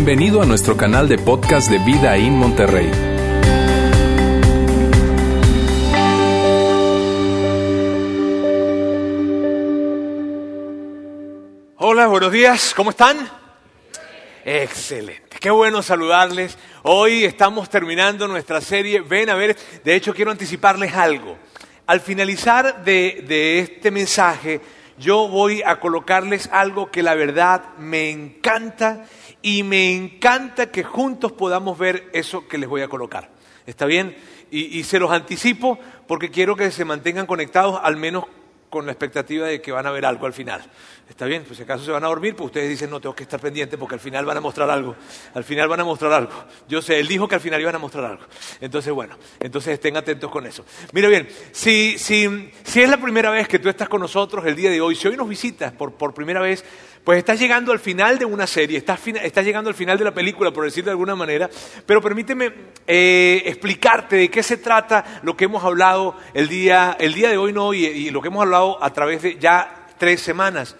Bienvenido a nuestro canal de podcast de Vida en Monterrey. Hola, buenos días, ¿cómo están? Excelente, qué bueno saludarles. Hoy estamos terminando nuestra serie Ven a ver, de hecho quiero anticiparles algo. Al finalizar de, este mensaje, yo voy a colocarles algo que la verdad me encanta y me encanta que juntos podamos ver eso que les voy a colocar. ¿Está bien? Y, se los anticipo porque quiero que se mantengan conectados al menos con la expectativa de que van a ver algo al final. ¿Está bien? Pues si acaso se van a dormir, pues ustedes dicen, no, tengo que estar pendiente porque al final van a mostrar algo. Al final van a mostrar algo. Yo sé, él dijo que al final iban a mostrar algo. Entonces, bueno, entonces estén atentos con eso. Mira bien, si, si, si es la primera vez que tú estás con nosotros el día de hoy, si hoy nos visitas por, por primera vez, pues estás llegando al final de una serie, estás, estás, llegando al final de la película, por decirlo de alguna manera, pero permíteme eh, explicarte de qué se trata lo que hemos hablado el día, el día de hoy no, y, y lo que hemos hablado a través de ya tres semanas.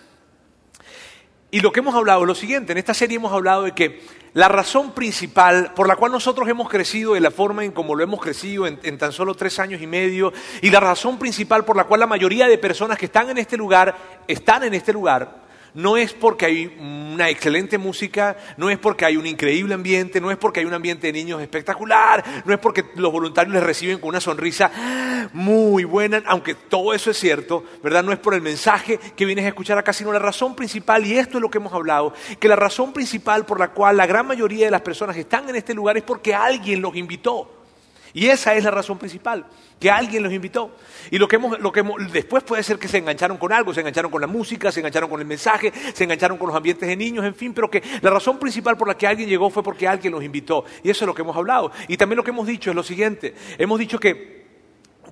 Y lo que hemos hablado es lo siguiente, en esta serie hemos hablado de que la razón principal por la cual nosotros hemos crecido de la forma en como lo hemos crecido en, en, tan solo tres años y medio, y la razón principal por la cual la mayoría de personas que están en este lugar están en este lugar, no es porque hay una excelente música, no es porque hay un increíble ambiente, no es porque hay un ambiente de niños espectacular, no es porque los voluntarios les reciben con una sonrisa muy buena, aunque todo eso es cierto, ¿verdad? No es por el mensaje que vienes a escuchar acá, sino la razón principal, y esto es lo que hemos hablado, que la razón principal por la cual la gran mayoría de las personas están en este lugar es porque alguien los invitó. Y esa es la razón principal, que alguien los invitó. Y lo que hemos, lo que hemos, después puede ser que se engancharon con algo, se engancharon con la música, se engancharon con el mensaje, se engancharon con los ambientes de niños, en fin, pero que la razón principal por la que alguien llegó fue porque alguien los invitó. Y eso es lo que hemos hablado. Y también lo que hemos dicho es lo siguiente, hemos dicho que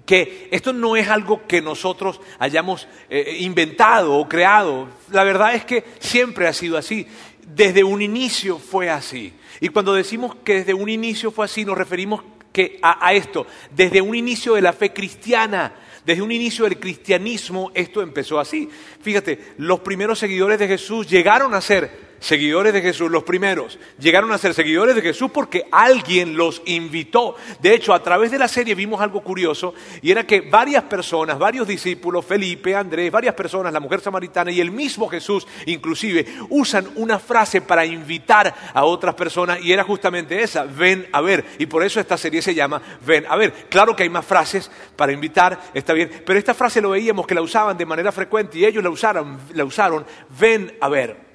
que esto no es algo que nosotros hayamos eh, inventado o creado. La verdad es que siempre ha sido así. Desde un inicio fue así. Y cuando decimos que desde un inicio fue así, nos referimos a, esto. Desde un inicio de la fe cristiana, desde un inicio del cristianismo, esto empezó así. Fíjate, los primeros seguidores de Jesús llegaron a ser seguidores de Jesús, los primeros, llegaron a ser seguidores de Jesús porque alguien los invitó. De hecho, a través de la serie vimos algo curioso y era que varias personas, varios discípulos, Felipe, Andrés, varias personas, la mujer samaritana y el mismo Jesús inclusive, usan una frase para invitar a otras personas y era justamente esa, ven a ver. Y por eso esta serie se llama Ven a ver. Claro que hay más frases para invitar, está bien, pero esta frase lo veíamos que la usaban de manera frecuente y ellos la usaron, la usaron, ven a ver.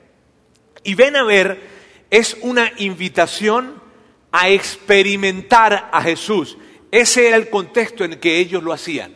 Y ven a ver es una invitación a experimentar a Jesús. Ese era el contexto en el que ellos lo hacían.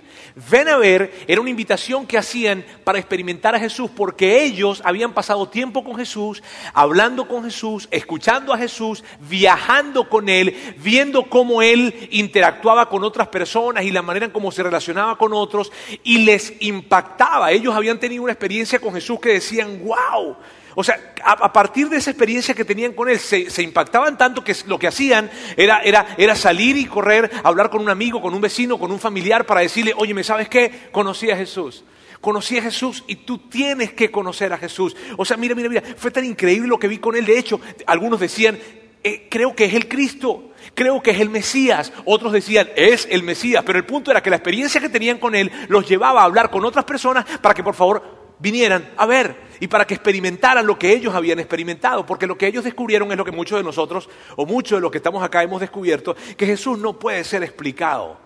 Ven a ver era una invitación que hacían para experimentar a Jesús porque ellos habían pasado tiempo con Jesús, hablando con Jesús, escuchando a Jesús, viajando con Él, viendo cómo Él interactuaba con otras personas y la manera en cómo se relacionaba con otros y les impactaba. Ellos habían tenido una experiencia con Jesús que decían, wow. O sea, a, partir de esa experiencia que tenían con él, se, se impactaban tanto que lo que hacían era, era, era, salir y correr, hablar con un amigo, con un vecino, con un familiar para decirle, oye, ¿me sabes qué? Conocí a Jesús. Conocí a Jesús y tú tienes que conocer a Jesús. O sea, mira, mira, mira, fue tan increíble lo que vi con él. De hecho, algunos decían, eh, creo que es el Cristo, creo que es el Mesías. Otros decían, es el Mesías. Pero el punto era que la experiencia que tenían con él los llevaba a hablar con otras personas para que por favor vinieran a ver y para que experimentaran lo que ellos habían experimentado, porque lo que ellos descubrieron es lo que muchos de nosotros, o muchos de los que estamos acá hemos descubierto, que Jesús no puede ser explicado.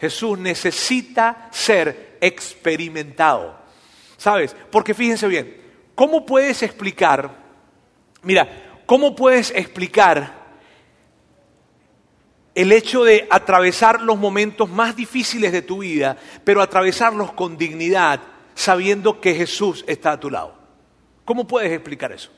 Jesús necesita ser experimentado. ¿Sabes? Porque fíjense bien, ¿cómo puedes explicar, mira, cómo puedes explicar el hecho de atravesar los momentos más difíciles de tu vida, pero atravesarlos con dignidad, sabiendo que Jesús está a tu lado? ¿Cómo puedes explicar eso?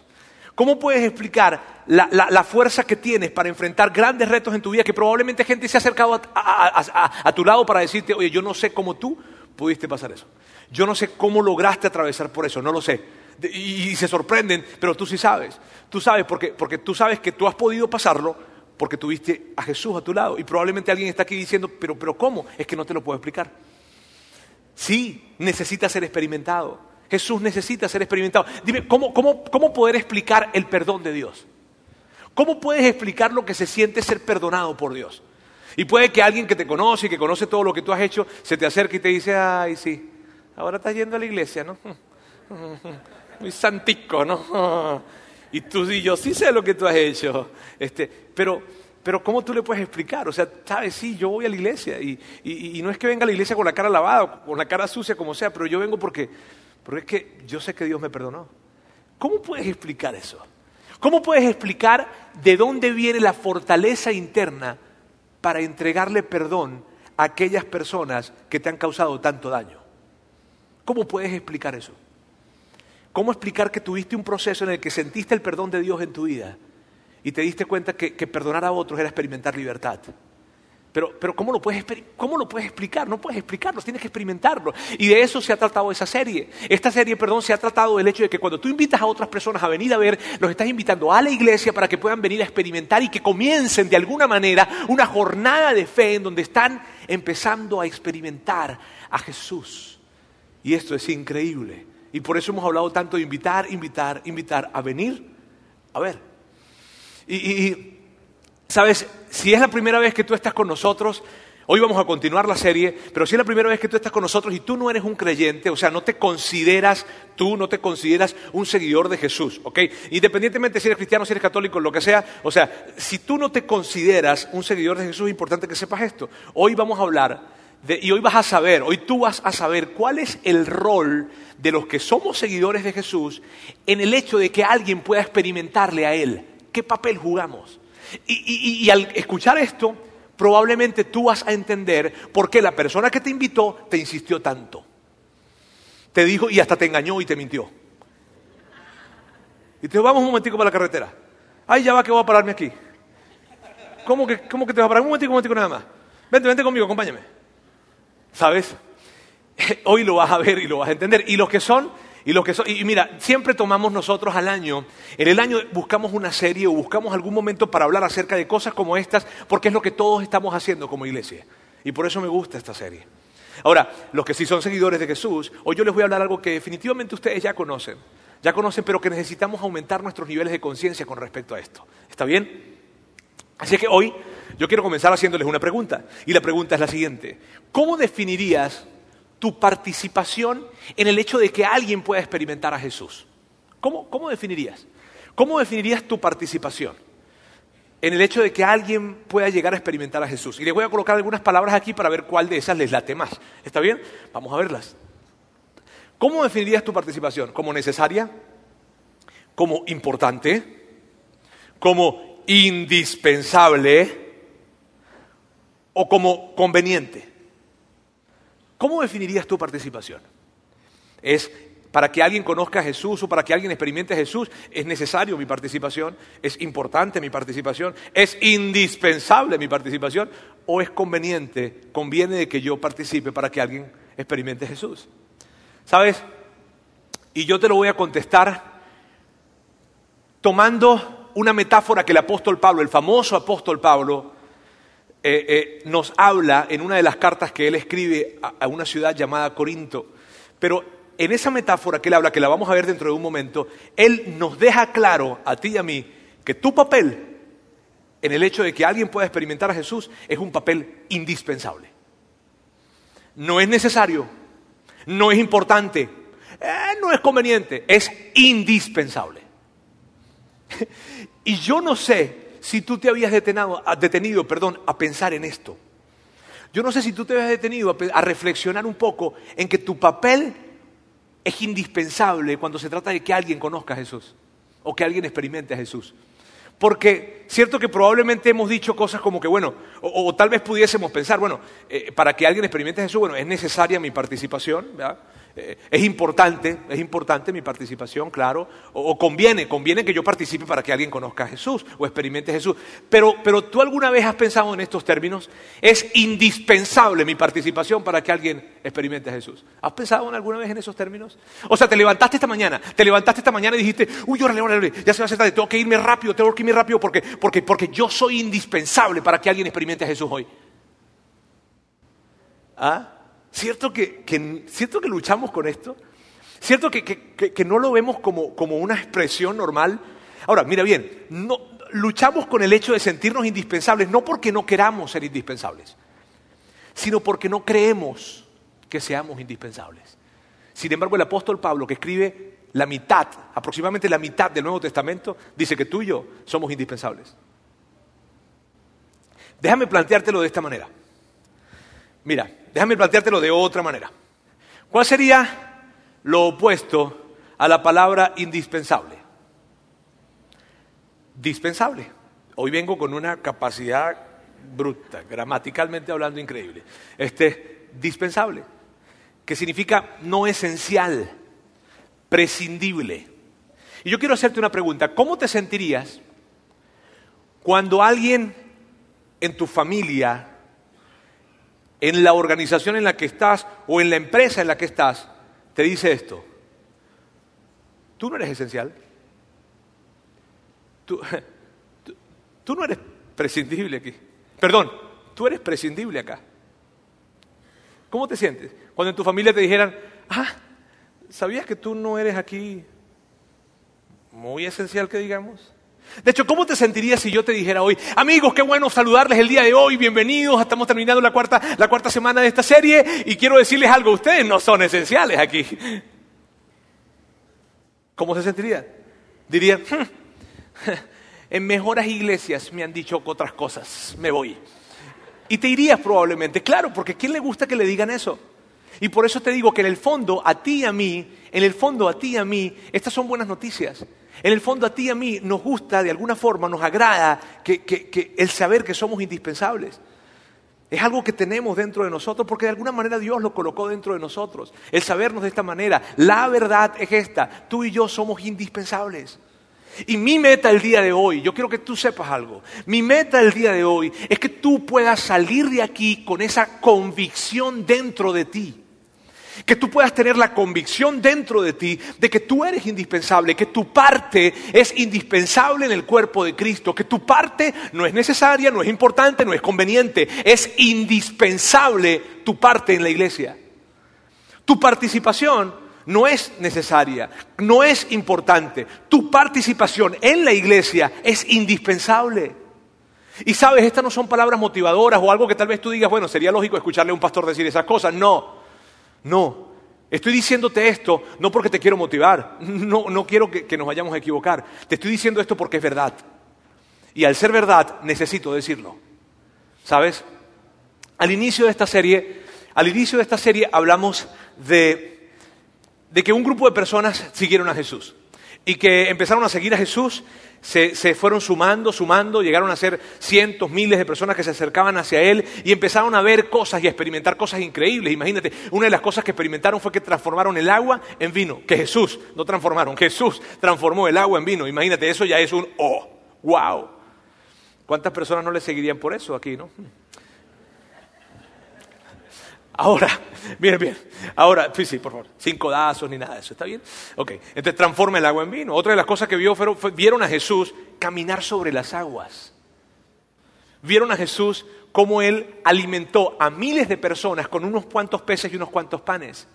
¿Cómo puedes explicar la, la, fuerza que tienes para enfrentar grandes retos en tu vida que probablemente gente se ha acercado a, tu lado para decirte, oye, yo no sé cómo tú pudiste pasar eso. Yo no sé cómo lograste atravesar por eso, no lo sé. Y, y se sorprenden, pero tú sí sabes. Tú sabes porque, porque tú sabes que tú has podido pasarlo porque tuviste a Jesús a tu lado. Y probablemente alguien está aquí diciendo, pero, pero ¿cómo? Es que no te lo puedo explicar. Sí, necesita ser experimentado. Jesús necesita ser experimentado. Dime, ¿cómo, cómo, cómo poder explicar el perdón de Dios? ¿Cómo puedes explicar lo que se siente ser perdonado por Dios? Y puede que alguien que te conoce y que conoce todo lo que tú has hecho se te acerque y te dice, ay, sí, ahora estás yendo a la iglesia, ¿no? Muy santico, ¿no? Y tú y yo sí sé lo que tú has hecho. Este, pero, pero ¿cómo tú le puedes explicar? O sea, sabes, sí, yo voy a la iglesia y, y, no es que venga a la iglesia con la cara lavada, con la cara sucia, como sea, pero yo vengo porque, porque es que yo sé que Dios me perdonó. ¿Cómo puedes explicar eso? ¿Cómo puedes explicar de dónde viene la fortaleza interna para entregarle perdón a aquellas personas que te han causado tanto daño? ¿Cómo puedes explicar eso? ¿Cómo explicar que tuviste un proceso en el que sentiste el perdón de Dios en tu vida y te diste cuenta que, perdonar a otros era experimentar libertad? Pero, pero ¿cómo, lo puedes, ¿cómo lo puedes explicar? No puedes explicarlo, tienes que experimentarlo. Y de eso se ha tratado esa serie. Esta serie, perdón, se ha tratado del hecho de que cuando tú invitas a otras personas a venir a ver, los estás invitando a la iglesia para que puedan venir a experimentar y que comiencen de alguna manera una jornada de fe en donde están empezando a experimentar a Jesús. Y esto es increíble. Y por eso hemos hablado tanto de invitar, invitar, invitar a venir a ver. Y, sabes, si es la primera vez que tú estás con nosotros, hoy vamos a continuar la serie, pero si es la primera vez que tú estás con nosotros y tú no eres un creyente, o sea, no te consideras tú, no te consideras un seguidor de Jesús, ¿ok? Independientemente si eres cristiano, si eres católico, lo que sea, o sea, si tú no te consideras un seguidor de Jesús, es importante que sepas esto. Hoy vamos a hablar y hoy vas a saber, hoy tú vas a saber cuál es el rol de los que somos seguidores de Jesús en el hecho de que alguien pueda experimentarle a Él. ¿Qué papel jugamos? Y, y al escuchar esto, probablemente tú vas a entender por qué la persona que te invitó te insistió tanto. Te dijo y hasta te engañó y te mintió. Y te dijo, vamos un momentico para la carretera. Ay, ya va que voy a pararme aquí. ¿Cómo que, cómo que te vas a parar? Un momentico, un momentico nada más. Vente, vente conmigo, acompáñame. ¿Sabes? Hoy lo vas a ver y lo vas a entender. Y los que son, y los que son, y mira, siempre tomamos nosotros al año, en el año buscamos una serie o buscamos algún momento para hablar acerca de cosas como estas, porque es lo que todos estamos haciendo como iglesia. Y por eso me gusta esta serie. Ahora, los que sí son seguidores de Jesús, hoy yo les voy a hablar algo que definitivamente ustedes ya conocen, ya conocen, pero que necesitamos aumentar nuestros niveles de conciencia con respecto a esto. ¿Está bien? Así que hoy yo quiero comenzar haciéndoles una pregunta. Y la pregunta es la siguiente. ¿Cómo definirías tu participación en el hecho de que alguien pueda experimentar a Jesús? ¿Cómo, definirías? ¿Cómo definirías tu participación en el hecho de que alguien pueda llegar a experimentar a Jesús? Y les voy a colocar algunas palabras aquí para ver cuál de esas les late más. ¿Está bien? Vamos a verlas. ¿Cómo definirías tu participación? ¿Como necesaria? ¿Como importante? ¿Como indispensable o como conveniente. ¿Cómo definirías tu participación? ¿Es para que alguien conozca a Jesús o para que alguien experimente a Jesús? ¿Es necesario mi participación? ¿Es importante mi participación? ¿Es indispensable mi participación? ¿O es conveniente, conviene de que yo participe para que alguien experimente a Jesús? ¿Sabes? Y yo te lo voy a contestar tomando una metáfora que el apóstol Pablo, el famoso apóstol Pablo, eh, eh, nos habla en una de las cartas que él escribe a, una ciudad llamada Corinto. Pero en esa metáfora que él habla, que la vamos a ver dentro de un momento, él nos deja claro a ti y a mí que tu papel en el hecho de que alguien pueda experimentar a Jesús es un papel indispensable. No es necesario, no es importante, eh, no es conveniente, es indispensable. y yo no sé si tú te habías detenido, perdón, a pensar en esto. Yo no sé si tú te habías detenido a, a reflexionar un poco en que tu papel es indispensable cuando se trata de que alguien conozca a Jesús o que alguien experimente a Jesús. Porque cierto que probablemente hemos dicho cosas como que, bueno, o, tal vez pudiésemos pensar, bueno, eh, para que alguien experimente a Jesús, bueno, es necesaria mi participación, ¿verdad? Eh, es importante, es importante mi participación, claro, o, conviene, conviene que yo participe para que alguien conozca a Jesús o experimente a Jesús. Pero, pero tú alguna vez has pensado en estos términos, es indispensable mi participación para que alguien experimente a Jesús. ¿Has pensado alguna vez en esos términos? O sea, te levantaste esta mañana, te levantaste esta mañana y dijiste, uy, órale, órale, ya se va a hacer tarde, tengo que irme rápido, tengo que irme rápido porque, porque, porque yo soy indispensable para que alguien experimente a Jesús hoy. ¿Ah? ¿Cierto que, ¿cierto que luchamos con esto? ¿Cierto que, no lo vemos como, una expresión normal? Ahora, mira bien, no, luchamos con el hecho de sentirnos indispensables, no porque no queramos ser indispensables, sino porque no creemos que seamos indispensables. Sin embargo, el apóstol Pablo, que escribe la mitad, aproximadamente la mitad del Nuevo Testamento, dice que tú y yo somos indispensables. Déjame planteártelo de esta manera. Mira, déjame planteártelo de otra manera. ¿Cuál sería lo opuesto a la palabra indispensable? Dispensable. Hoy vengo con una capacidad bruta, gramaticalmente hablando increíble. Este, dispensable, que significa no esencial, prescindible. Y yo quiero hacerte una pregunta. ¿Cómo te sentirías cuando alguien en tu familia, en la organización en la que estás o en la empresa en la que estás, te dice esto? Tú no eres esencial. Tú, tú, no eres prescindible aquí. Perdón, tú eres prescindible acá. ¿Cómo te sientes? Cuando en tu familia te dijeran, ah, ¿sabías que tú no eres aquí muy esencial que digamos? De hecho, ¿cómo te sentirías si yo te dijera hoy, amigos, qué bueno saludarles el día de hoy, bienvenidos, estamos terminando la cuarta, la cuarta semana de esta serie y quiero decirles algo, ustedes no son esenciales aquí. ¿Cómo se sentiría? Dirían, hmm, en mejores iglesias me han dicho otras cosas, me voy. Y te irías probablemente, claro, porque ¿a quién le gusta que le digan eso? Y por eso te digo que en el fondo, a ti y a mí, en el fondo, a ti y a mí, estas son buenas noticias. En el fondo, a ti y a mí nos gusta, de alguna forma, nos agrada que, el saber que somos indispensables. Es algo que tenemos dentro de nosotros porque de alguna manera Dios lo colocó dentro de nosotros. El sabernos de esta manera. La verdad es esta. Tú y yo somos indispensables. Y mi meta el día de hoy, yo quiero que tú sepas algo, mi meta el día de hoy es que tú puedas salir de aquí con esa convicción dentro de ti. Que tú puedas tener la convicción dentro de ti de que tú eres indispensable, que tu parte es indispensable en el cuerpo de Cristo, que tu parte no es necesaria, no es importante, no es conveniente, es indispensable tu parte en la iglesia. Tu participación no es necesaria, no es importante. Tu participación en la iglesia es indispensable. Y sabes, estas no son palabras motivadoras o algo que tal vez tú digas, bueno, sería lógico escucharle a un pastor decir esas cosas. No, no. Estoy diciéndote esto no porque te quiero motivar, no, no quiero que, nos vayamos a equivocar. Te estoy diciendo esto porque es verdad. Y al ser verdad, necesito decirlo. ¿Sabes? Al inicio de esta serie, al inicio de esta serie hablamos de de que un grupo de personas siguieron a Jesús y que empezaron a seguir a Jesús, se, fueron sumando, sumando, llegaron a ser cientos, miles de personas que se acercaban hacia Él y empezaron a ver cosas y a experimentar cosas increíbles. Imagínate, una de las cosas que experimentaron fue que transformaron el agua en vino, que Jesús no transformaron, Jesús transformó el agua en vino. Imagínate, eso ya es un oh, wow. ¿Cuántas personas no le seguirían por eso aquí, no? Ahora, bien, bien. Ahora, sí, sí, por favor. Sin codazos ni nada de eso, ¿está bien? Ok, entonces transforma el agua en vino. Otra de las cosas que vio fueron, vieron a Jesús caminar sobre las aguas. Vieron a Jesús cómo él alimentó a miles de personas con unos cuantos peces y unos cuantos panes.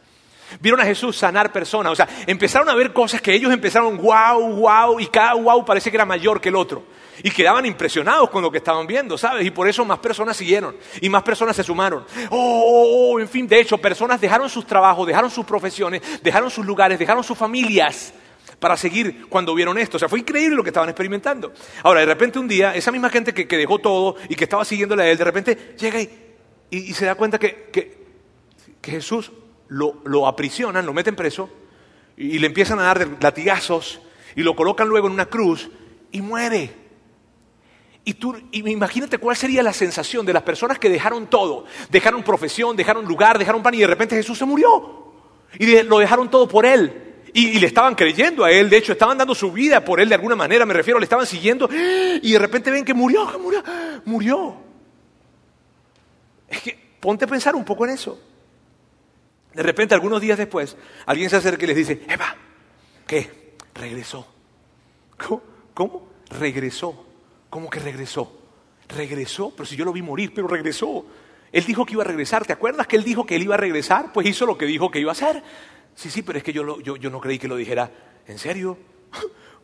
Vieron a Jesús sanar personas. O sea, empezaron a ver cosas que ellos empezaron, wow, wow, y cada wow parece que era mayor que el otro. Y quedaban impresionados con lo que estaban viendo, ¿sabes? Y por eso más personas siguieron y más personas se sumaron. Oh, oh, oh, en fin, de hecho, personas dejaron sus trabajos, dejaron sus profesiones, dejaron sus lugares, dejaron sus familias para seguir cuando vieron esto. O sea, fue increíble lo que estaban experimentando. Ahora, de repente un día, esa misma gente que, dejó todo y que estaba siguiéndole a él, de repente llega y, se da cuenta que, que, Jesús lo, lo, aprisionan, lo meten preso y, le empiezan a dar latigazos y lo colocan luego en una cruz y muere. Y tú, imagínate cuál sería la sensación de las personas que dejaron todo, dejaron profesión, dejaron lugar, dejaron pan y de repente Jesús se murió. Y lo dejaron todo por él. Y, le estaban creyendo a él, de hecho, estaban dando su vida por él de alguna manera, me refiero, le estaban siguiendo. Y de repente ven que murió, que murió, murió. Es que ponte a pensar un poco en eso. De repente, algunos días después, alguien se acerca y les dice, Eva, ¿qué? Regresó. ¿Cómo? ¿Cómo? Regresó. ¿Cómo que regresó? Regresó, pero si yo lo vi morir, pero regresó. Él dijo que iba a regresar. ¿Te acuerdas que él dijo que él iba a regresar? Pues hizo lo que dijo que iba a hacer. Sí, sí, pero es que yo, yo, no creí que lo dijera. ¿En serio?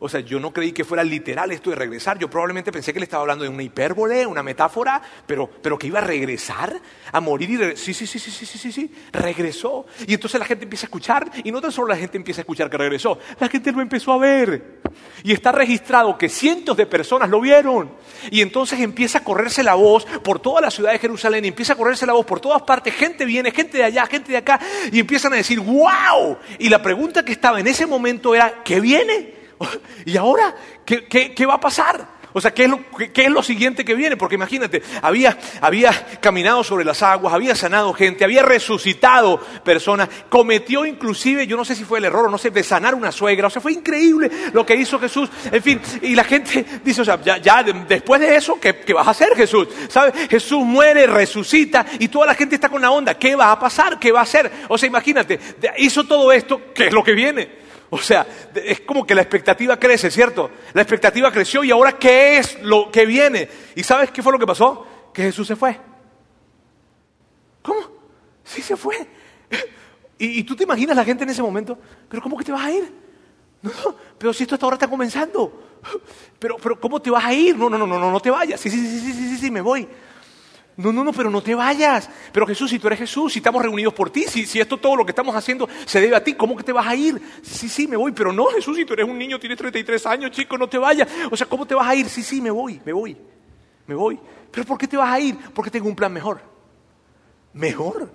O sea, yo no creí que fuera literal esto de regresar. Yo probablemente pensé que le estaba hablando de una hipérbole, una metáfora, pero, pero que iba a regresar, a morir y. Sí, sí, sí, sí, sí, sí, sí, sí, regresó. Y entonces la gente empieza a escuchar, y no tan solo la gente empieza a escuchar que regresó, la gente lo empezó a ver. Y está registrado que cientos de personas lo vieron. Y entonces empieza a correrse la voz por toda la ciudad de Jerusalén, y empieza a correrse la voz por todas partes. Gente viene, gente de allá, gente de acá, y empiezan a decir, wow. Y la pregunta que estaba en ese momento era, ¿qué viene? ¿Y ahora qué, va a pasar? O sea, ¿qué es, lo, ¿qué es, lo, siguiente que viene? Porque imagínate, había, había caminado sobre las aguas, había sanado gente, había resucitado personas, cometió inclusive, yo no sé si fue el error o no sé, de sanar una suegra. O sea, fue increíble lo que hizo Jesús. En fin, y la gente dice, o sea, ya, después de eso, ¿qué, ¿qué, vas a hacer Jesús? ¿Sabes? Jesús muere, resucita y toda la gente está con la onda. ¿Qué va a pasar? ¿Qué va a hacer? O sea, imagínate, hizo todo esto, ¿qué es lo que viene? O sea, es como que la expectativa crece, ¿cierto? La expectativa creció y ahora ¿qué es lo que viene? ¿Y sabes qué fue lo que pasó? Que Jesús se fue. ¿Cómo? Sí se fue. Y, tú te imaginas la gente en ese momento, pero ¿cómo que te vas a ir? No, no, pero si esto hasta ahora está comenzando. Pero, pero ¿cómo te vas a ir? No, no, no, no, no te vayas. Sí, sí, sí, sí, sí, sí, sí, me voy. No, no, no, pero no te vayas. Pero Jesús, si tú eres Jesús, si estamos reunidos por ti, si, esto todo lo que estamos haciendo se debe a ti, ¿cómo que te vas a ir? Sí, sí, me voy, pero no, Jesús, si tú eres un niño, tienes 33 años, chico, no te vayas. O sea, ¿cómo te vas a ir? Sí, sí, me voy, me voy, me voy. Pero ¿por qué te vas a ir? Porque tengo un plan mejor. ¿Mejor?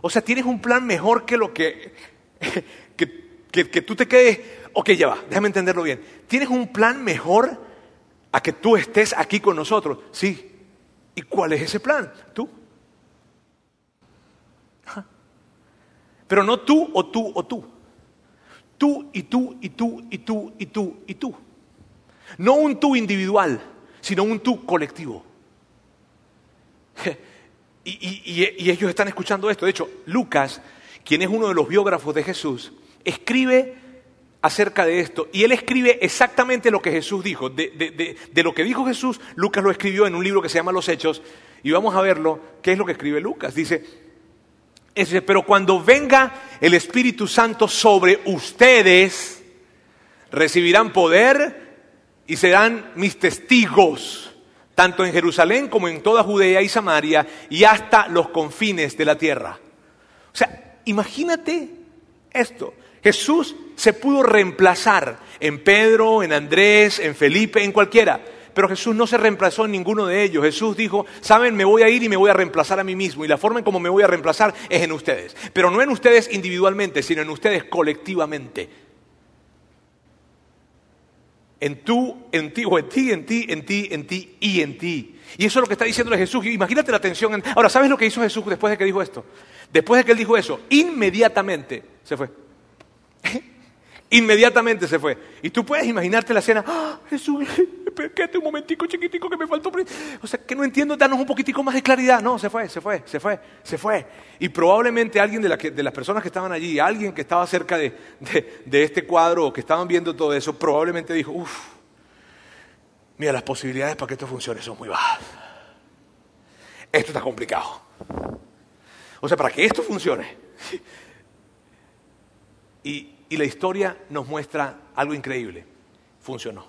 O sea, tienes un plan mejor que lo que, que, que tú te quedes. Ok, ya va, déjame entenderlo bien. ¿Tienes un plan mejor a que tú estés aquí con nosotros? Sí, ¿Y cuál es ese plan? Tú. Pero no tú o tú o tú. Tú y tú y tú y tú y tú y tú. No un tú individual, sino un tú colectivo. Y, y, ellos están escuchando esto. De hecho, Lucas, quien es uno de los biógrafos de Jesús, escribe acerca de esto. Y él escribe exactamente lo que Jesús dijo. De, lo que dijo Jesús, Lucas lo escribió en un libro que se llama Los Hechos. Y vamos a verlo, qué es lo que escribe Lucas. Dice, pero cuando venga el Espíritu Santo sobre ustedes, recibirán poder y serán mis testigos, tanto en Jerusalén como en toda Judea y Samaria y hasta los confines de la tierra. O sea, imagínate esto. Jesús se pudo reemplazar en Pedro, en Andrés, en Felipe, en cualquiera. Pero Jesús no se reemplazó en ninguno de ellos. Jesús dijo, saben, me voy a ir y me voy a reemplazar a mí mismo. Y la forma en cómo me voy a reemplazar es en ustedes. Pero no en ustedes individualmente, sino en ustedes colectivamente. En tú, en ti, o en ti, en ti, en ti, en ti y en ti. Y eso es lo que está diciendo Jesús. Imagínate la tensión. Ahora, ¿sabes lo que hizo Jesús después de que dijo esto? Después de que él dijo eso, inmediatamente se fue. Inmediatamente se fue. Y tú puedes imaginarte la escena, ¡Ah, Jesús, quédate un momentico chiquitico que me faltó. O sea, que no entiendo, danos un poquitico más de claridad. No, se fue, se fue, se fue, se fue. Y probablemente alguien de, las personas que estaban allí, alguien que estaba cerca de, de, este cuadro o que estaban viendo todo eso, probablemente dijo, uff, mira, las posibilidades para que esto funcione son muy bajas. Esto está complicado. O sea, para que esto funcione. Y, y la historia nos muestra algo increíble. Funcionó.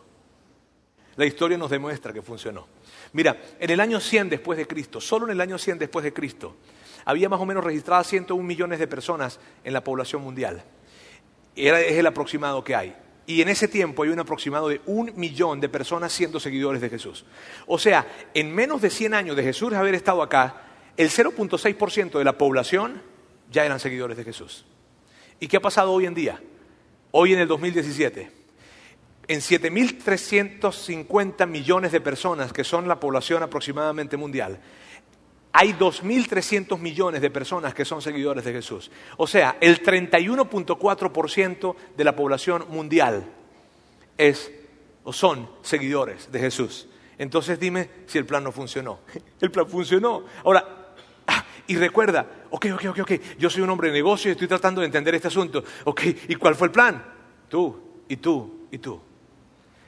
La historia nos demuestra que funcionó. Mira, en el año 100 después de Cristo, solo en el año 100 después de Cristo, había más o menos registradas 101 millones de personas en la población mundial. Es el aproximado que hay. Y en ese tiempo hay un aproximado de un millón de personas siendo seguidores de Jesús. O sea, en menos de 100 años de Jesús haber estado acá, el 0.6% de la población ya eran seguidores de Jesús. ¿Y qué ha pasado hoy en día? Hoy en el 2017, en 7.350 millones de personas, que son la población aproximadamente mundial, hay 2.300 millones de personas que son seguidores de Jesús. O sea, el 31.4% de la población mundial es o son seguidores de Jesús. Entonces dime si el plan no funcionó. El plan funcionó. Ahora, y recuerda, ok, ok, ok, ok, yo soy un hombre de negocio y estoy tratando de entender este asunto. Ok, ¿y cuál fue el plan? Tú, y tú, y tú.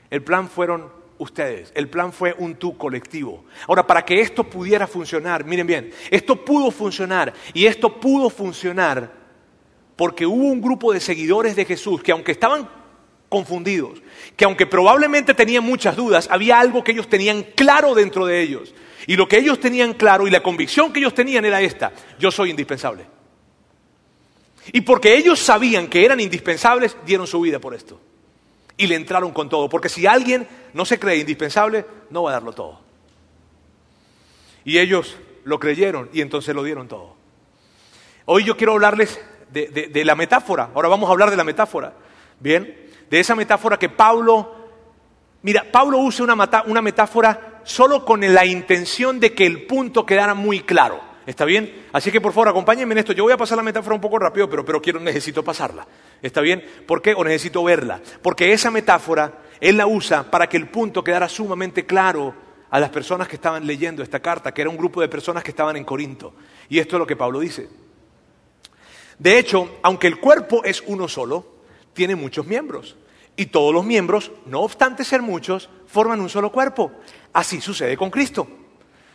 El plan fueron ustedes. El plan fue un tú colectivo. Ahora, para que esto pudiera funcionar, miren bien, esto pudo funcionar y esto pudo funcionar porque hubo un grupo de seguidores de Jesús que aunque estaban confundidos, que aunque probablemente tenían muchas dudas, había algo que ellos tenían claro dentro de ellos. Y lo que ellos tenían claro y la convicción que ellos tenían era esta, yo soy indispensable. Y porque ellos sabían que eran indispensables, dieron su vida por esto. Y le entraron con todo, porque si alguien no se cree indispensable, no va a darlo todo. Y ellos lo creyeron y entonces lo dieron todo. Hoy yo quiero hablarles de, la metáfora. Ahora vamos a hablar de la metáfora. Bien, de esa metáfora que Pablo, mira, Pablo usa una, una metáfora solo con la intención de que el punto quedara muy claro. ¿Está bien? Así que por favor acompáñenme en esto. Yo voy a pasar la metáfora un poco rápido, pero, pero quiero, necesito pasarla. ¿Está bien? ¿Por qué? O necesito verla. Porque esa metáfora él la usa para que el punto quedara sumamente claro a las personas que estaban leyendo esta carta, que era un grupo de personas que estaban en Corinto. Y esto es lo que Pablo dice. De hecho, aunque el cuerpo es uno solo, tiene muchos miembros. Y todos los miembros, no obstante ser muchos, forman un solo cuerpo. Así sucede con Cristo.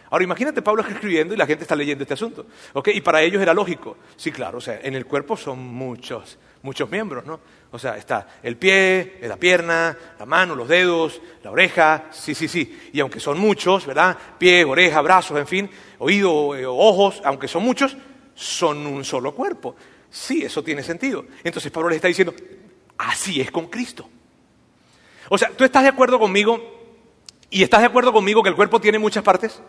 Ahora imagínate Pablo escribiendo y la gente está leyendo este asunto. Y para ellos era lógico. Sí, claro, o sea, en el cuerpo son muchos, muchos miembros, ¿no? O sea, está el pie, la pierna, la mano, los dedos, la oreja, sí, sí, sí. Y aunque son muchos, ¿verdad? Pie, oreja, brazos, en fin, oído, eh, ojos, aunque son muchos, son un solo cuerpo. Sí, eso tiene sentido. Entonces Pablo les está diciendo, así es con Cristo. O sea, ¿tú estás de acuerdo conmigo y estás de acuerdo conmigo que el cuerpo tiene muchas partes?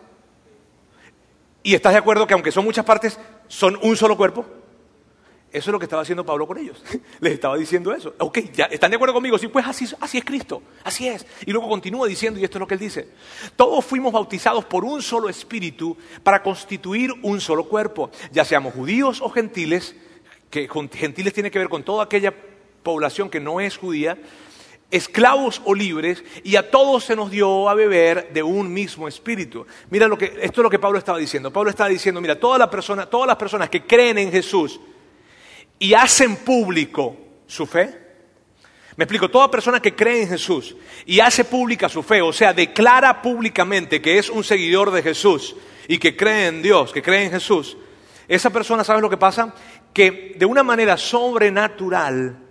¿Y estás de acuerdo que aunque son muchas partes, son un solo cuerpo? Eso es lo que estaba haciendo Pablo con ellos. Les estaba diciendo eso. Ok, ¿ya ¿están de acuerdo conmigo? Sí, pues así, así es Cristo, así es. Y luego continúa diciendo, y esto es lo que él dice, todos fuimos bautizados por un solo espíritu para constituir un solo cuerpo, ya seamos judíos o gentiles, que gentiles tiene que ver con toda aquella población que no es judía, esclavos o libres, y a todos se nos dio a beber de un mismo espíritu. Mira lo que, esto es lo que Pablo estaba diciendo. Pablo estaba diciendo, mira, toda la persona, todas las personas que creen en Jesús y hacen público su fe, me explico, toda persona que cree en Jesús y hace pública su fe, o sea, declara públicamente que es un seguidor de Jesús y que cree en Dios, que cree en Jesús, esa persona, ¿sabes lo que pasa? Que de una manera sobrenatural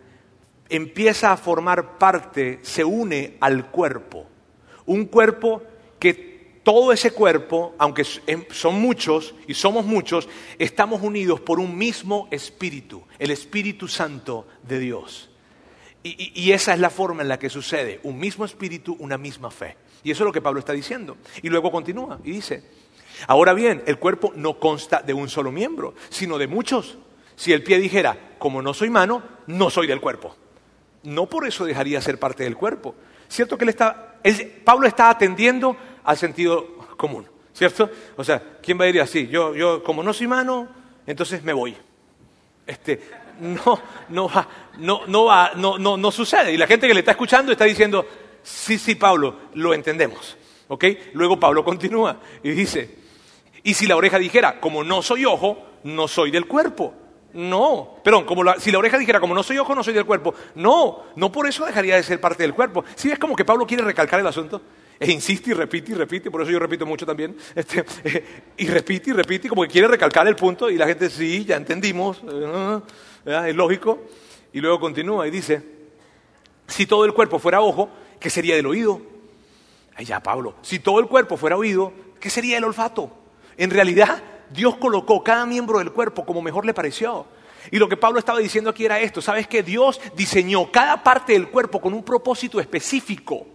empieza a formar parte, se une al cuerpo. Un cuerpo que todo ese cuerpo, aunque em, son muchos y somos muchos, estamos unidos por un mismo espíritu, el Espíritu Santo de Dios. Y, y, esa es la forma en la que sucede, un mismo espíritu, una misma fe. Y eso es lo que Pablo está diciendo. Y luego continúa y dice, ahora bien, el cuerpo no consta de un solo miembro, sino de muchos. Si el pie dijera, como no soy mano, no soy del cuerpo no por eso dejaría ser parte del cuerpo. ¿Cierto que él está, Pablo está atendiendo al sentido común? ¿Cierto? O sea, ¿quién va a decir así? Yo, yo como no soy mano, entonces me voy. Este, no, no va, no, no va, no, no, no sucede. Y la gente que le está escuchando está diciendo, sí, sí, Pablo, lo entendemos. ¿Ok? Luego Pablo continúa y dice, y si la oreja dijera, como no soy ojo, no soy del cuerpo. No, perdón, como si la oreja dijera, como no soy ojo, no soy del cuerpo. No, no por eso dejaría de ser parte del cuerpo. Sí, es como que Pablo quiere recalcar el asunto. E insiste y repite y repite, por eso yo repito mucho también. Este, y repite y repite, como que quiere recalcar el punto y la gente, sí, ya entendimos, es lógico. Y luego continúa y dice, si todo el cuerpo fuera ojo, ¿qué sería del oído? Ay, ya, Pablo, si todo el cuerpo fuera oído, ¿qué sería el olfato? En realidad, Dios colocó cada miembro del cuerpo como mejor le pareció. Y lo que Pablo estaba diciendo aquí era esto, ¿sabes que Dios diseñó cada parte del cuerpo con un propósito específico.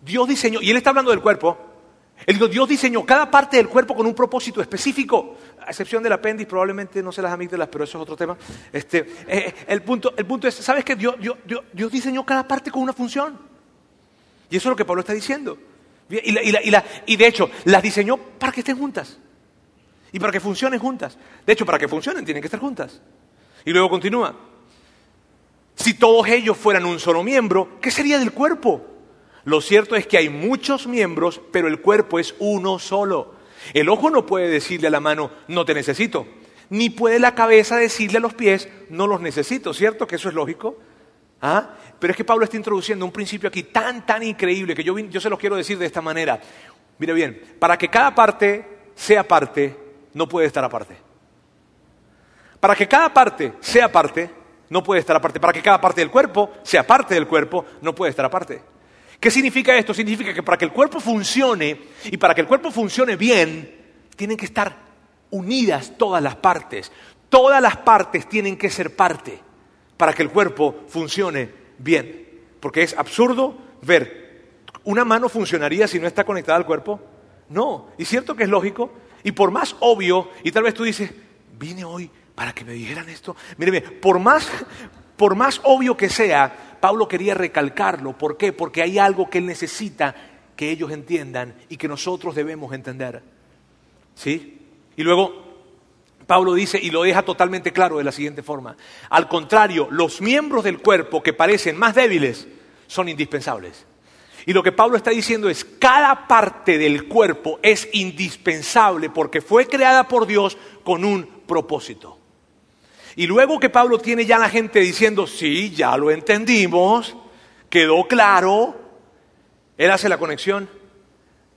Dios diseñó, y él está hablando del cuerpo, él dijo, Dios diseñó cada parte del cuerpo con un propósito específico, a excepción del apéndice, probablemente no sé las amígdalas, pero eso es otro tema. Este, eh, eh, el, punto, el, punto, es, ¿sabes que Dios, diseñó cada parte con una función? Y eso es lo que Pablo está diciendo. Y de hecho, las diseñó para que estén juntas. Y para que funcionen juntas. De hecho, para que funcionen tienen que estar juntas. Y luego continúa. Si todos ellos fueran un solo miembro, ¿qué sería del cuerpo? Lo cierto es que hay muchos miembros, pero el cuerpo es uno solo. El ojo no puede decirle a la mano, no te necesito. Ni puede la cabeza decirle a los pies, no los necesito. ¿Cierto que eso es lógico? ¿Ah? Pero es que Pablo está introduciendo un principio aquí tan, tan increíble que yo, yo se los quiero decir de esta manera. Mira bien, para que cada parte sea parte, no puede estar aparte. Para que cada parte sea parte, no puede estar aparte. Para que cada parte del cuerpo sea parte del cuerpo, no puede estar aparte. ¿Qué significa esto? Significa que para que el cuerpo funcione y para que el cuerpo funcione bien, tienen que estar unidas todas las partes. Todas las partes tienen que ser parte para que el cuerpo funcione bien. Porque es absurdo ver, ¿una mano funcionaría si no está conectada al cuerpo? No, y cierto que es lógico, y por más obvio, y tal vez tú dices, vine hoy para que me dijeran esto. Míreme, por más, por más obvio que sea, Pablo quería recalcarlo. ¿Por qué? Porque hay algo que él necesita que ellos entiendan y que nosotros debemos entender. ¿Sí? Y luego Pablo dice y lo deja totalmente claro de la siguiente forma. Al contrario, los miembros del cuerpo que parecen más débiles son indispensables. Y lo que Pablo está diciendo es, cada parte del cuerpo es indispensable porque fue creada por Dios con un propósito. Y luego que Pablo tiene ya la gente diciendo, sí, ya lo entendimos, quedó claro, él hace la conexión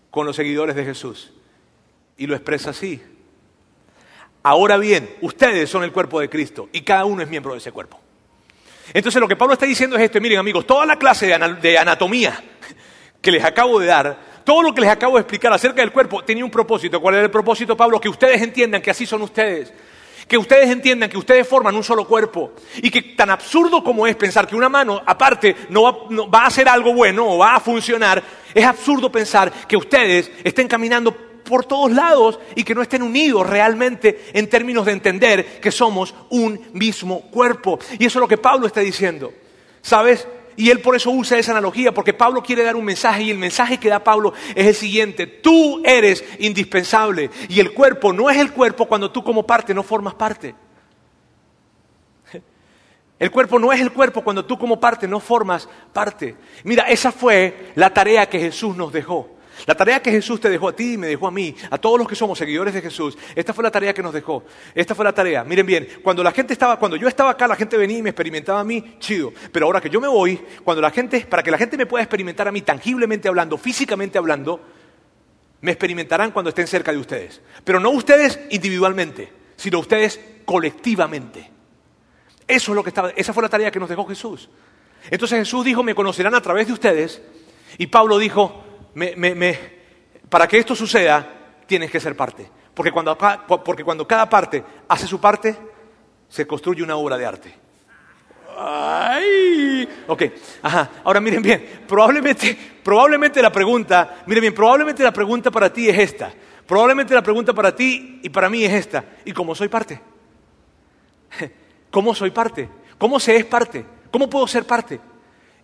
con los seguidores de Jesús y lo expresa así. Ahora bien, ustedes son el cuerpo de Cristo y cada uno es miembro de ese cuerpo. Entonces lo que Pablo está diciendo es esto, miren amigos, toda la clase de, anatomía que les acabo de dar, todo lo que les acabo de explicar acerca del cuerpo tenía un propósito. ¿Cuál era el propósito, Pablo? Que ustedes entiendan que así son ustedes. Que ustedes entiendan que ustedes forman un solo cuerpo. Y que tan absurdo como es pensar que una mano, aparte, no va, no va a hacer algo bueno o va a funcionar, es absurdo pensar que ustedes estén caminando por todos lados y que no estén unidos realmente en términos de entender que somos un mismo cuerpo. Y eso es lo que Pablo está diciendo. ¿Sabes? Y él por eso usa esa analogía, porque Pablo quiere dar un mensaje y el mensaje que da Pablo es el siguiente, tú eres indispensable y el cuerpo no es el cuerpo cuando tú como parte no formas parte. El cuerpo no es el cuerpo cuando tú como parte no formas parte. Mira, esa fue la tarea que Jesús nos dejó. La tarea que Jesús te dejó a ti y me dejó a mí, a todos los que somos seguidores de Jesús, esta fue la tarea que nos dejó. Esta fue la tarea. Miren bien, cuando la gente estaba, cuando yo estaba acá, la gente venía y me experimentaba a mí, chido. Pero ahora que yo me voy, cuando la gente, para que la gente me pueda experimentar a mí tangiblemente hablando, físicamente hablando, me experimentarán cuando estén cerca de ustedes. Pero no ustedes individualmente, sino ustedes colectivamente. Eso es lo que estaba, esa fue la tarea que nos dejó Jesús. Entonces Jesús dijo, me conocerán a través de ustedes. Y Pablo dijo, para que esto suceda, tienes que ser parte. Porque cuando, porque cuando cada parte hace su parte, se construye una obra de arte. Ay, ok, ajá. Ahora miren bien, probablemente, probablemente la pregunta, miren bien, probablemente la pregunta para ti es esta. Probablemente la pregunta para ti y para mí es esta. ¿Y cómo soy parte? ¿Cómo soy parte? ¿Cómo se es parte? ¿Cómo puedo ser parte?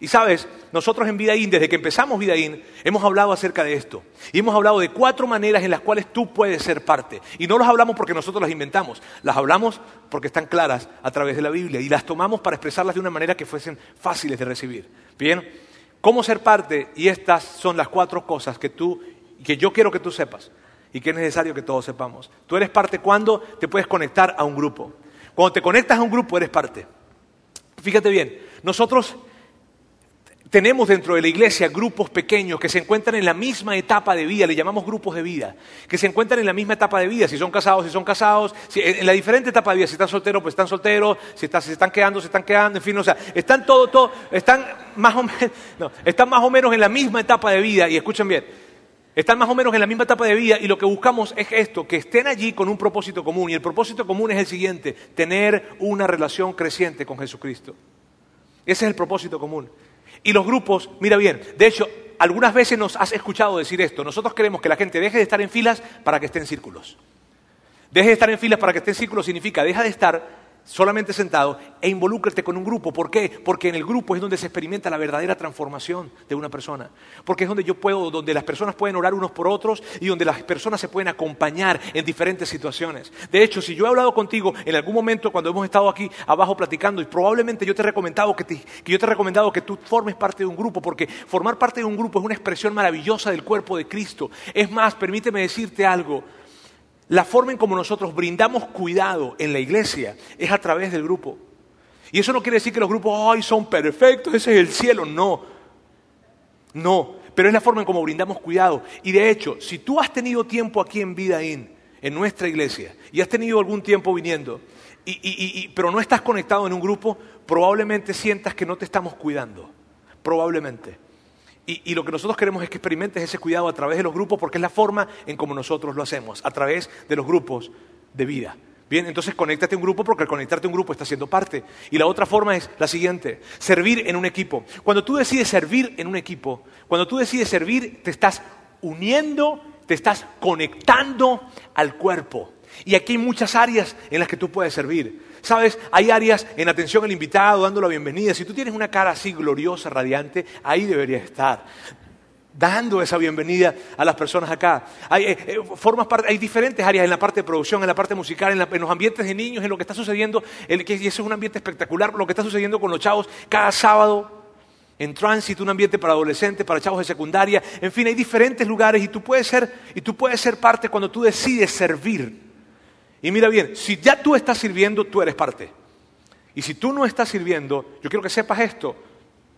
Y sabes, nosotros en Vidaín, desde que empezamos Vidaín, hemos hablado acerca de esto. Y hemos hablado de cuatro maneras en las cuales tú puedes ser parte. Y no las hablamos porque nosotros las inventamos, las hablamos porque están claras a través de la Biblia y las tomamos para expresarlas de una manera que fuesen fáciles de recibir. Bien, ¿cómo ser parte? Y estas son las cuatro cosas que tú, que yo quiero que tú sepas y que es necesario que todos sepamos. Tú eres parte cuando te puedes conectar a un grupo. Cuando te conectas a un grupo, eres parte. Fíjate bien, nosotros tenemos dentro de la iglesia grupos pequeños que se encuentran en la misma etapa de vida, le llamamos grupos de vida, que se encuentran en la misma etapa de vida, si son casados, si son casados, en la diferente etapa de vida, si están solteros, pues están solteros, si, se están quedando, se están quedando, en fin, o sea, están todo, todo, están más o menos, no, están más o menos en la misma etapa de vida, y escuchen bien, están más o menos en la misma etapa de vida y lo que buscamos es esto, que estén allí con un propósito común, y el propósito común es el siguiente, tener una relación creciente con Jesucristo. Ese es el propósito común. Y los grupos, mira bien, de hecho, algunas veces nos has escuchado decir esto. Nosotros queremos que la gente deje de estar en filas para que esté en círculos. Deje de estar en filas para que esté en círculos significa deja de estar solamente sentado e involúcrate con un grupo. ¿Por qué? Porque en el grupo es donde se experimenta la verdadera transformación de una persona. Porque es donde yo puedo, donde las personas pueden orar unos por otros y donde las personas se pueden acompañar en diferentes situaciones. De hecho, si yo he hablado contigo en algún momento cuando hemos estado aquí abajo platicando y probablemente yo te he recomendado que, que yo te he recomendado que tú formes parte de un grupo, porque formar parte de un grupo es una expresión maravillosa del cuerpo de Cristo. Es más, permíteme decirte algo. La forma en como nosotros brindamos cuidado en la iglesia es a través del grupo. Y eso no quiere decir que los grupos, ay, son perfectos, ese es el cielo. No, no, pero es la forma en como brindamos cuidado. Y de hecho, si tú has tenido tiempo aquí en Vidaín, en nuestra iglesia, y has tenido algún tiempo viniendo, y, pero no estás conectado en un grupo, probablemente sientas que no te estamos cuidando. Probablemente. Y, lo que nosotros queremos es que experimentes ese cuidado a través de los grupos porque es la forma en como nosotros lo hacemos, a través de los grupos de vida. Bien, entonces conéctate a un grupo porque al conectarte a un grupo estás siendo parte. Y la otra forma es la siguiente, servir en un equipo. Cuando tú decides servir en un equipo, cuando tú decides servir, te estás uniendo, te estás conectando al cuerpo. Y aquí hay muchas áreas en las que tú puedes servir. Sabes, hay áreas en atención al invitado, dando la bienvenida. Si tú tienes una cara así gloriosa, radiante, ahí deberías estar dando esa bienvenida a las personas acá. Hay, eh, eh, formas hay diferentes áreas en la parte de producción, en la parte musical, en, los ambientes de niños, en lo que está sucediendo, y eso es un ambiente espectacular, lo que está sucediendo con los chavos cada sábado. En tránsito, un ambiente para adolescentes, para chavos de secundaria, en fin, hay diferentes lugares y tú puedes ser, y tú puedes ser parte cuando tú decides servir. Y mira bien, si ya tú estás sirviendo, tú eres parte. Y si tú no estás sirviendo, yo quiero que sepas esto,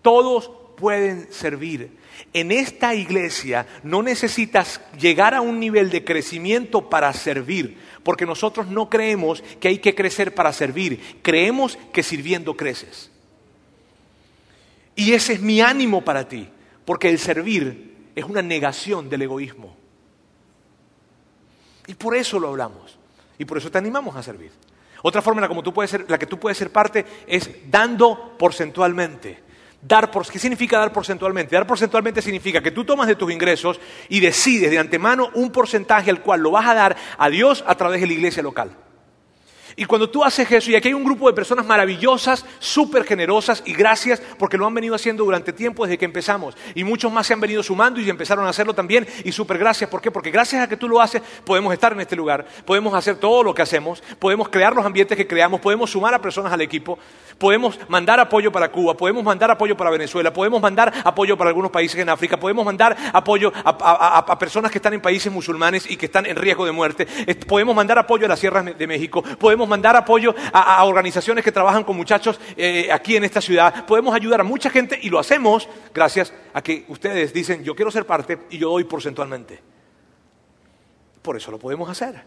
todos pueden servir. En esta iglesia no necesitas llegar a un nivel de crecimiento para servir, porque nosotros no creemos que hay que crecer para servir, creemos que sirviendo creces. Y ese es mi ánimo para ti, porque el servir es una negación del egoísmo. Y por eso lo hablamos, y por eso te animamos a servir. Otra forma en la, como tú puedes ser, la que tú puedes ser parte es dando porcentualmente. Dar por, ¿Qué significa dar porcentualmente? Dar porcentualmente significa que tú tomas de tus ingresos y decides de antemano un porcentaje al cual lo vas a dar a Dios a través de la iglesia local. Y cuando tú haces eso, y aquí hay un grupo de personas maravillosas, súper generosas, y gracias porque lo han venido haciendo durante tiempo desde que empezamos. Y muchos más se han venido sumando y empezaron a hacerlo también, y súper gracias. ¿Por qué? Porque gracias a que tú lo haces, podemos estar en este lugar, podemos hacer todo lo que hacemos, podemos crear los ambientes que creamos, podemos sumar a personas al equipo, podemos mandar apoyo para Cuba, podemos mandar apoyo para Venezuela, podemos mandar apoyo para algunos países en África, podemos mandar apoyo a, personas que están en países musulmanes y que están en riesgo de muerte, podemos mandar apoyo a las sierras de México, podemos mandar apoyo a, organizaciones que trabajan con muchachos eh, aquí en esta ciudad, podemos ayudar a mucha gente y lo hacemos gracias a que ustedes dicen, yo quiero ser parte y yo doy porcentualmente. Por eso lo podemos hacer.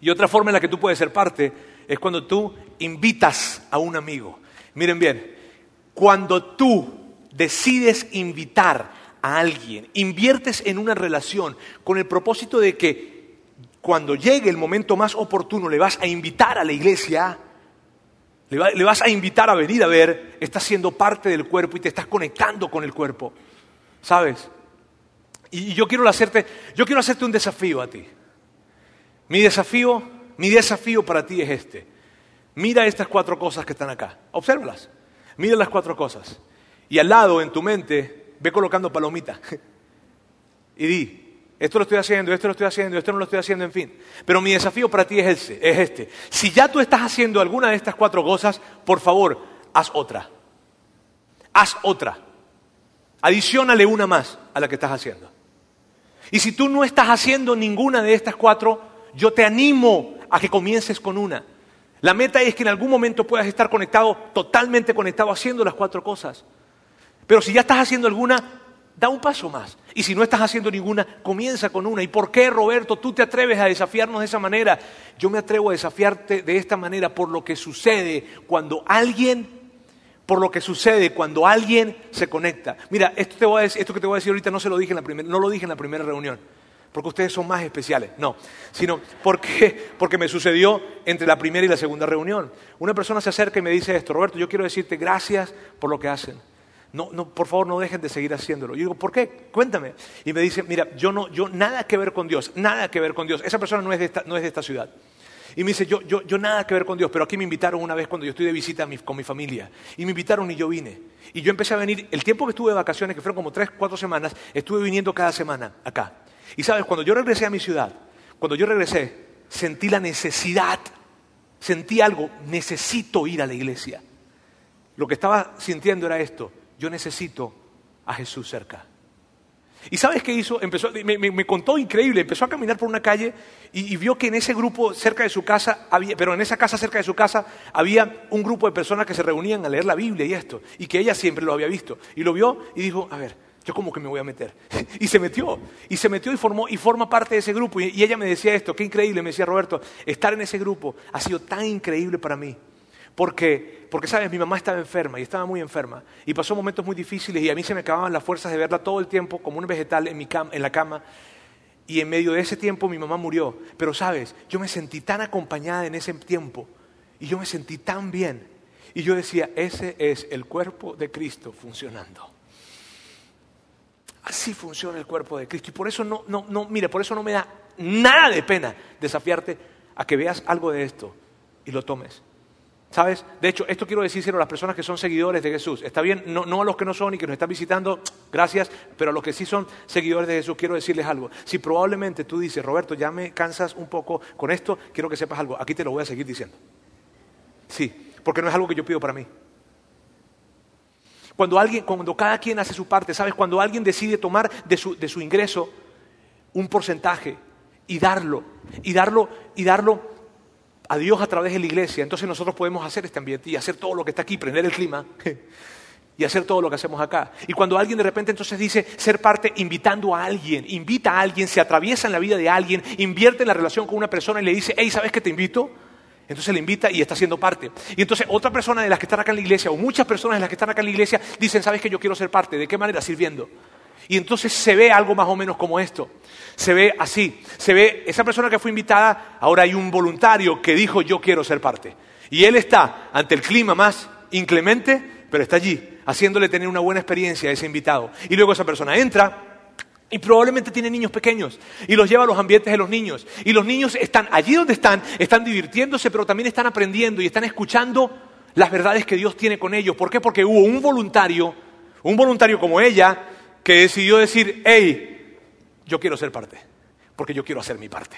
Y otra forma en la que tú puedes ser parte es cuando tú invitas a un amigo. Miren bien, cuando tú decides invitar a alguien, inviertes en una relación con el propósito de que cuando llegue el momento más oportuno, le vas a invitar a la iglesia, le, vas a invitar a venir a ver, estás siendo parte del cuerpo y te estás conectando con el cuerpo. ¿Sabes? Y, yo quiero hacerte, yo quiero hacerte un desafío a ti. Mi desafío, mi desafío para ti es este. Mira estas cuatro cosas que están acá. Obsérvalas. Mira las cuatro cosas. Y al lado, en tu mente, ve colocando palomita. Y di, esto lo estoy haciendo, esto lo estoy haciendo, esto no lo estoy haciendo, en fin. Pero mi desafío para ti es este, es este. Si ya tú estás haciendo alguna de estas cuatro cosas, por favor, haz otra. Haz otra. Adiciónale una más a la que estás haciendo. Y si tú no estás haciendo ninguna de estas cuatro, yo te animo a que comiences con una. La meta es que en algún momento puedas estar conectado, totalmente conectado, haciendo las cuatro cosas. Pero si ya estás haciendo alguna, da un paso más. Y si no estás haciendo ninguna, comienza con una. ¿Y por qué, Roberto, tú te atreves a desafiarnos de esa manera? Yo me atrevo a desafiarte de esta manera por lo que sucede cuando alguien, por lo que sucede cuando alguien se conecta. Mira, esto, te voy a decir, esto que te voy a decir ahorita no, se lo dije en la primera, no lo dije en la primera reunión, porque ustedes son más especiales, no, sino porque, porque me sucedió entre la primera y la segunda reunión. Una persona se acerca y me dice esto, Roberto, yo quiero decirte gracias por lo que hacen. No, no, por favor, no dejen de seguir haciéndolo. Yo digo, ¿por qué? Cuéntame. Y me dice, mira, yo no, yo nada que ver con Dios, nada que ver con Dios. Esa persona no es de esta, no es de esta ciudad. Y me dice, yo, yo, yo, nada que ver con Dios, pero aquí me invitaron una vez cuando yo estoy de visita con mi familia. Y me invitaron y yo vine. Y yo empecé a venir, el tiempo que estuve de vacaciones, que fueron como tres, cuatro semanas, estuve viniendo cada semana acá. Y sabes, cuando yo regresé a mi ciudad, cuando yo regresé, sentí la necesidad, sentí algo, necesito ir a la iglesia. Lo que estaba sintiendo era esto, yo necesito a Jesús cerca. ¿Y sabes qué hizo? Empezó, me, contó increíble, empezó a caminar por una calle y, vio que en ese grupo cerca de su casa, había, pero en esa casa cerca de su casa, había un grupo de personas que se reunían a leer la Biblia y esto, y que ella siempre lo había visto. Y lo vio y dijo, a ver, yo como que me voy a meter. y se metió, y se metió y, formó, y forma parte de ese grupo. y ella me decía esto, qué increíble, me decía Roberto, estar en ese grupo ha sido tan increíble para mí Porque, sabes, mi mamá estaba enferma y estaba muy enferma. Y pasó momentos muy difíciles y a mí se me acababan las fuerzas de verla todo el tiempo como un vegetal en, en la cama. Y en medio de ese tiempo mi mamá murió. Pero sabes, yo me sentí tan acompañada en ese tiempo y yo me sentí tan bien. Y yo decía, ese es el cuerpo de Cristo funcionando. Así funciona el cuerpo de Cristo. Y por eso no, no, no, mire, por eso no me da nada de pena desafiarte a que veas algo de esto y lo tomes. ¿Sabes? De hecho, esto quiero decírselo a las personas que son seguidores de Jesús. Está bien, no, no, a los que no son y que nos están visitando, gracias, pero a los que sí son seguidores de Jesús, quiero decirles algo. Si probablemente tú dices, Roberto, ya me cansas un poco con esto, quiero que sepas algo. Aquí te lo voy a seguir diciendo. Sí, porque no es algo que yo pido para mí. Cuando, alguien, cuando cada quien hace su parte, ¿sabes? Cuando alguien decide tomar de su, de su ingreso un porcentaje y darlo, y darlo, y darlo a Dios a través de la iglesia, entonces nosotros podemos hacer este ambiente y hacer todo lo que está aquí, prender el clima y hacer todo lo que hacemos acá. Y cuando alguien de repente entonces dice ser parte invitando a alguien, invita a alguien, se atraviesa en la vida de alguien, invierte en la relación con una persona y le dice, hey, ¿sabes que te invito? Entonces le invita y está siendo parte. Y entonces otra persona de las que están acá en la iglesia, o muchas personas de las que están acá en la iglesia, dicen, ¿sabes que yo quiero ser parte? ¿De qué manera? Sirviendo. Y entonces se ve algo más o menos como esto. Se ve así. Se ve esa persona que fue invitada, ahora hay un voluntario que dijo yo quiero ser parte. Y él está ante el clima más inclemente, pero está allí, haciéndole tener una buena experiencia a ese invitado. Y luego esa persona entra y probablemente tiene niños pequeños y los lleva a los ambientes de los niños. Y los niños están allí donde están, están divirtiéndose, pero también están aprendiendo y están escuchando las verdades que Dios tiene con ellos. ¿Por qué? Porque hubo un voluntario, un voluntario como ella, que decidió decir, hey, yo quiero ser parte, porque yo quiero hacer mi parte.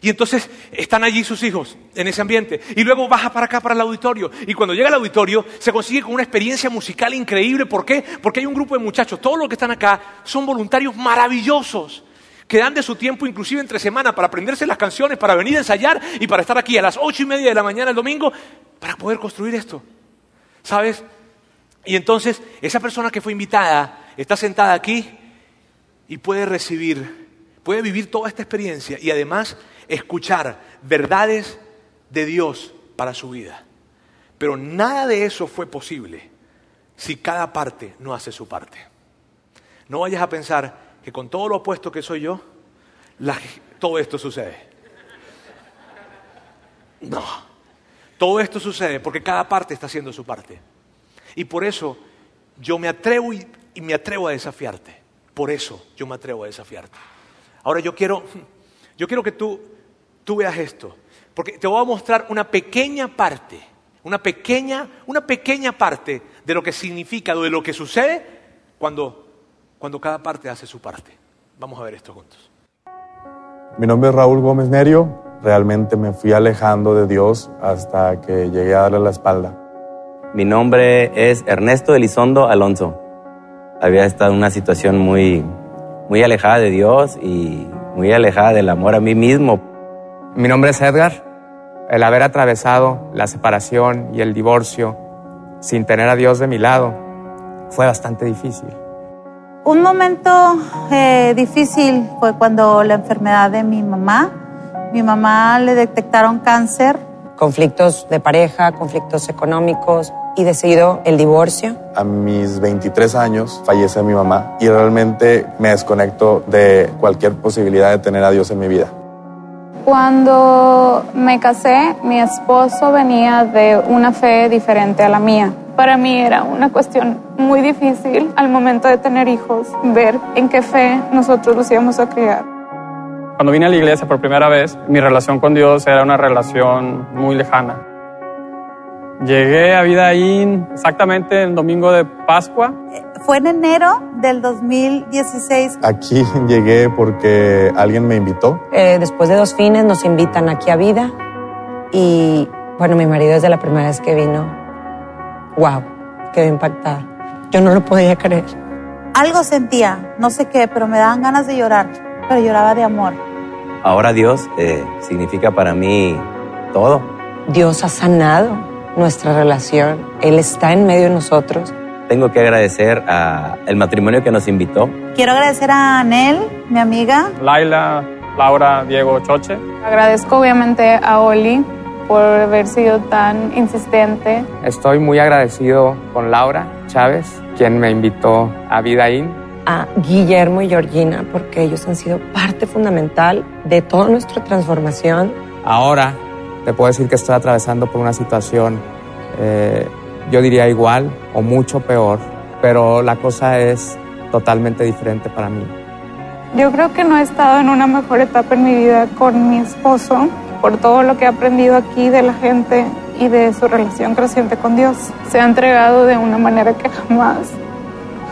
Y entonces están allí sus hijos en ese ambiente. Y luego baja para acá, para el auditorio. Y cuando llega al auditorio se consigue con una experiencia musical increíble. ¿Por qué? Porque hay un grupo de muchachos, todos los que están acá son voluntarios maravillosos. Que dan de su tiempo, inclusive entre semana, para aprenderse las canciones, para venir a ensayar y para estar aquí a las ocho y media de la mañana el domingo, para poder construir esto. ¿Sabes? Y entonces esa persona que fue invitada está sentada aquí y puede recibir, puede vivir toda esta experiencia y además escuchar verdades de Dios para su vida. Pero nada de eso fue posible si cada parte no hace su parte. No vayas a pensar que con todo lo opuesto que soy yo, todo esto sucede. No, todo esto sucede porque cada parte está haciendo su parte. Y por eso yo me atrevo y, me atrevo a desafiarte. Por eso yo me atrevo a desafiarte. Ahora yo quiero, yo quiero que tú, tú veas esto. Porque te voy a mostrar una pequeña parte, una pequeña, una pequeña parte de lo que significa, de lo que sucede cuando, cuando cada parte hace su parte. Vamos a ver esto juntos. Mi nombre es Raúl Gómez Nerio. Realmente me fui alejando de Dios hasta que llegué a darle la espalda. Mi nombre es Ernesto Elizondo Alonso. Había estado en una situación muy, muy alejada de Dios y muy alejada del amor a mí mismo. Mi nombre es Edgar. El haber atravesado la separación y el divorcio sin tener a Dios de mi lado fue bastante difícil. Un momento eh, difícil fue cuando la enfermedad de mi mamá. Mi mamá le detectaron cáncer. Conflictos de pareja, conflictos económicos, y decidido el divorcio. A mis 23 años fallece mi mamá y realmente me desconecto de cualquier posibilidad de tener a Dios en mi vida. Cuando me casé, mi esposo venía de una fe diferente a la mía. Para mí era una cuestión muy difícil al momento de tener hijos, ver en qué fe nosotros los íbamos a criar. Cuando vine a la iglesia por primera vez, mi relación con Dios era una relación muy lejana Llegué a Vidaín exactamente el domingo de Pascua. Fue en enero del 2016. Aquí llegué porque alguien me invitó. Eh, después de dos fines nos invitan aquí a Vida y bueno, mi marido desde la primera vez que vino, wow, quedó impactado. Yo no lo podía creer. Algo sentía, no sé qué, pero me daban ganas de llorar, pero lloraba de amor. Ahora Dios eh, significa para mí todo. Dios ha sanado nuestra relación. Él está en medio de nosotros. Tengo que agradecer al matrimonio que nos invitó. Quiero agradecer a Anel, mi amiga. Laila, Laura, Diego, Choche. Agradezco obviamente a Oli por haber sido tan insistente. Estoy muy agradecido con Laura Chávez, quien me invitó a Vida In. A Guillermo y Georgina, porque ellos han sido parte fundamental de toda nuestra transformación. Ahora te puedo decir que estoy atravesando por una situación, eh, yo diría igual o mucho peor, pero la cosa es totalmente diferente para mí. Yo creo que no he estado en una mejor etapa en mi vida con mi esposo por todo lo que he aprendido aquí de la gente y de su relación creciente con Dios. Se ha entregado de una manera que jamás,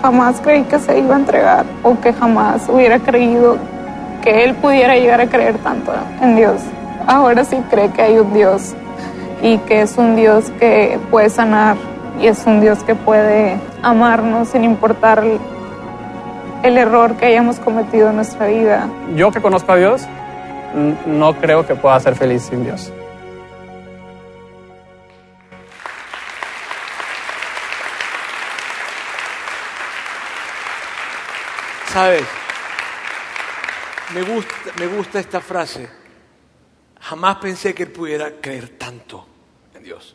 jamás creí que se iba a entregar o que jamás hubiera creído que él pudiera llegar a creer tanto en Dios. Ahora sí cree que hay un Dios y que es un Dios que puede sanar y es un Dios que puede amarnos sin importar el error que hayamos cometido en nuestra vida. Yo que conozco a Dios, no creo que pueda ser feliz sin Dios. ¿Sabes? Me gusta, me gusta esta frase. Jamás pensé que él pudiera creer tanto en Dios.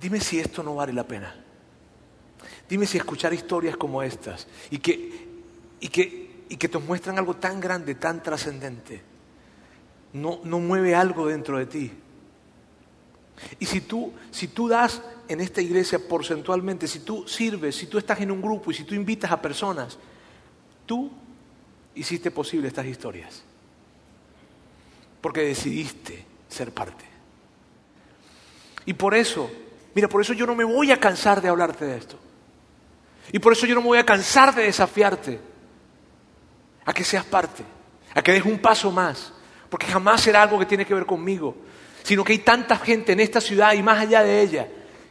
Dime si esto no vale la pena. Dime si escuchar historias como estas y que, y que, y que te muestran algo tan grande, tan trascendente, no, no mueve algo dentro de ti. Y si tú, si tú das en esta iglesia porcentualmente, si tú sirves, si tú estás en un grupo y si tú invitas a personas, tú hiciste posible estas historias. Porque decidiste ser parte. Y por eso, mira, por eso yo no me voy a cansar de hablarte de esto. Y por eso yo no me voy a cansar de desafiarte a que seas parte, a que des un paso más, porque jamás será algo que tiene que ver conmigo, sino que hay tanta gente en esta ciudad y más allá de ella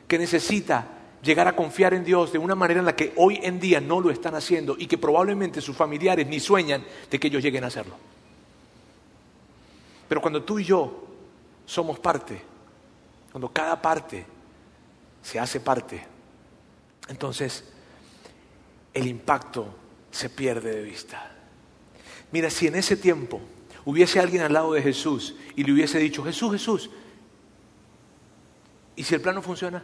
que necesita llegar a confiar en Dios de una manera en la que hoy en día no lo están haciendo y que probablemente sus familiares ni sueñan de que ellos lleguen a hacerlo. Pero cuando tú y yo somos parte, cuando cada parte se hace parte, entonces el impacto se pierde de vista. Mira, si en ese tiempo hubiese alguien al lado de Jesús y le hubiese dicho, Jesús, Jesús, ¿y si el plan no funciona?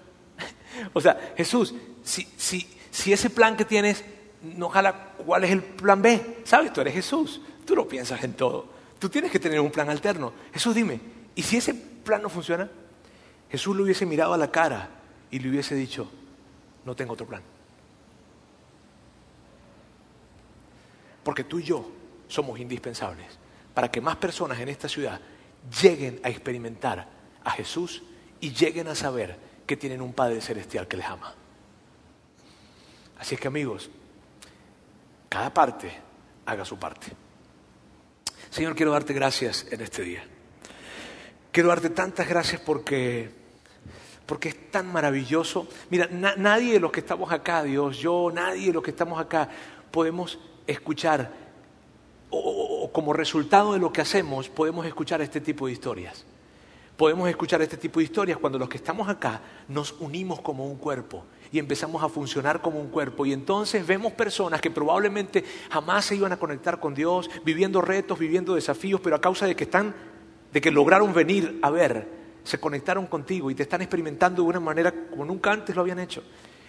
O sea, Jesús, si, si, si ese plan que tienes no jala, ¿cuál es el plan B? ¿Sabes? Tú eres Jesús, tú no piensas en todo. Tú tienes que tener un plan alterno. Jesús, dime, ¿y si ese plan no funciona? Jesús le hubiese mirado a la cara y le hubiese dicho, no tengo otro plan. Porque tú y yo somos indispensables para que más personas en esta ciudad lleguen a experimentar a Jesús y lleguen a saber que tienen un Padre Celestial que les ama. Así es que amigos, cada parte haga su parte. Señor, quiero darte gracias en este día. Quiero darte tantas gracias porque, porque es tan maravilloso. Mira, nadie de los que estamos acá, Dios, yo, nadie de los que estamos acá, podemos escuchar, o, como resultado de lo que hacemos, podemos escuchar este tipo de historias. Podemos escuchar este tipo de historias cuando los que estamos acá nos unimos como un cuerpo y empezamos a funcionar como un cuerpo. Y entonces vemos personas que probablemente jamás se iban a conectar con Dios, viviendo retos, viviendo desafíos, pero a causa de que están, de que lograron venir a ver, se conectaron contigo y te están experimentando de una manera como nunca antes lo habían hecho.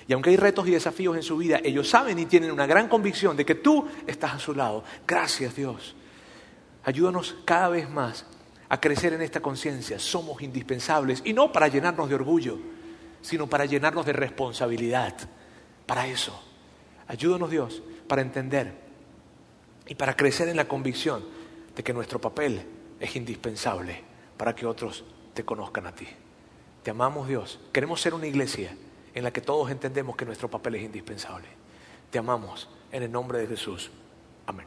Y aunque hay retos y desafíos en su vida, ellos saben y tienen una gran convicción de que tú estás a su lado. Gracias Dios. Ayúdanos cada vez más a crecer en esta conciencia. Somos indispensables y no para llenarnos de orgullo, sino para llenarnos de responsabilidad. Para eso. Ayúdanos Dios para entender y para crecer en la convicción de que nuestro papel es indispensable para que otros te conozcan a ti. Te amamos Dios. Queremos ser una iglesia en la que todos entendemos que nuestro papel es indispensable. Te amamos en el nombre de Jesús. Amén.